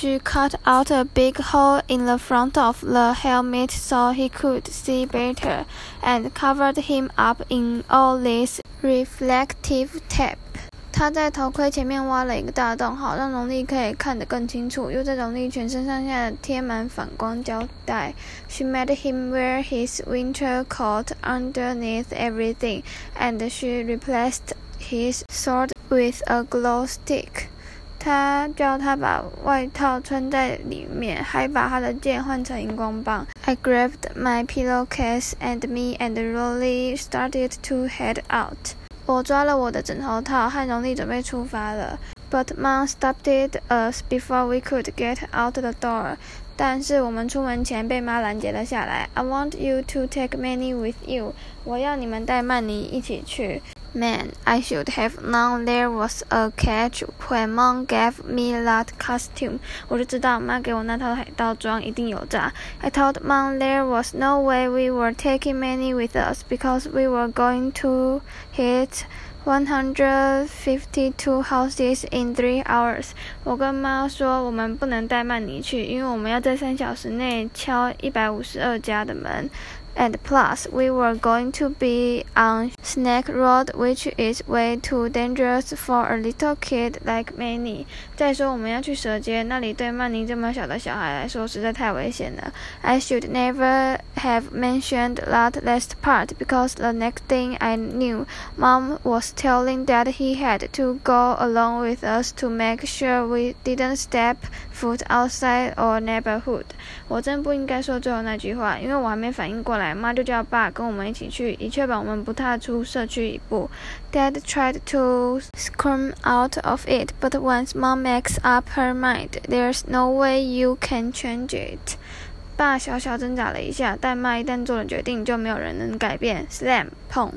She cut out a big hole in the front of the helmet so he could see better, and covered him up in all this reflective tape. 她在头盔前面挖了一个大洞，好让荣利可以看得更清楚，又在荣利全身上下贴满反光胶带。She made him wear his winter coat underneath everything, and she replaced his sword with a glow stick. 他叫他把外套穿在里面，还把他的剑换成荧光棒。I grabbed my pillowcase and me and Rolly started to head out. 我抓了我的枕头套，和荣利准备出发了。But Mom stopped us before we could get out the door. 但是我们出门前被妈拦截了下来。I want you to take Manny with you. 我要你们带曼尼一起去。Man, I should have known there was a catch when Mom gave me that costume. 我就知道妈给我那套海盗装一定有诈。I told Mom there was no way we were taking Manny with us because we were going to hit 152 houses in three hours。我跟妈说，我们不能带曼尼去，因为我们要在三小时内敲一百五十二家的门。and plus, we were going to be on Snake Road, which is way too dangerous for a little kid like Manny. 再说我们要去蛇街，那里对曼妮这么小的小孩来说实在太危险了。I should never have mentioned that last part because the next thing I knew, Mom was telling Dad he had to go along with us to make sure we didn't step foot outside our neighborhood. 我真不应该说最后那句话，因为我还没反应过来。 来，妈就叫爸跟我们一起去，以确保我们不踏出社区一步。Dad tried to scream out of it, but once Mom makes up her mind, there's no way you can change it. 爸小小挣扎了一下，但妈一旦做了决定，就没有人能改变。Slam，碰。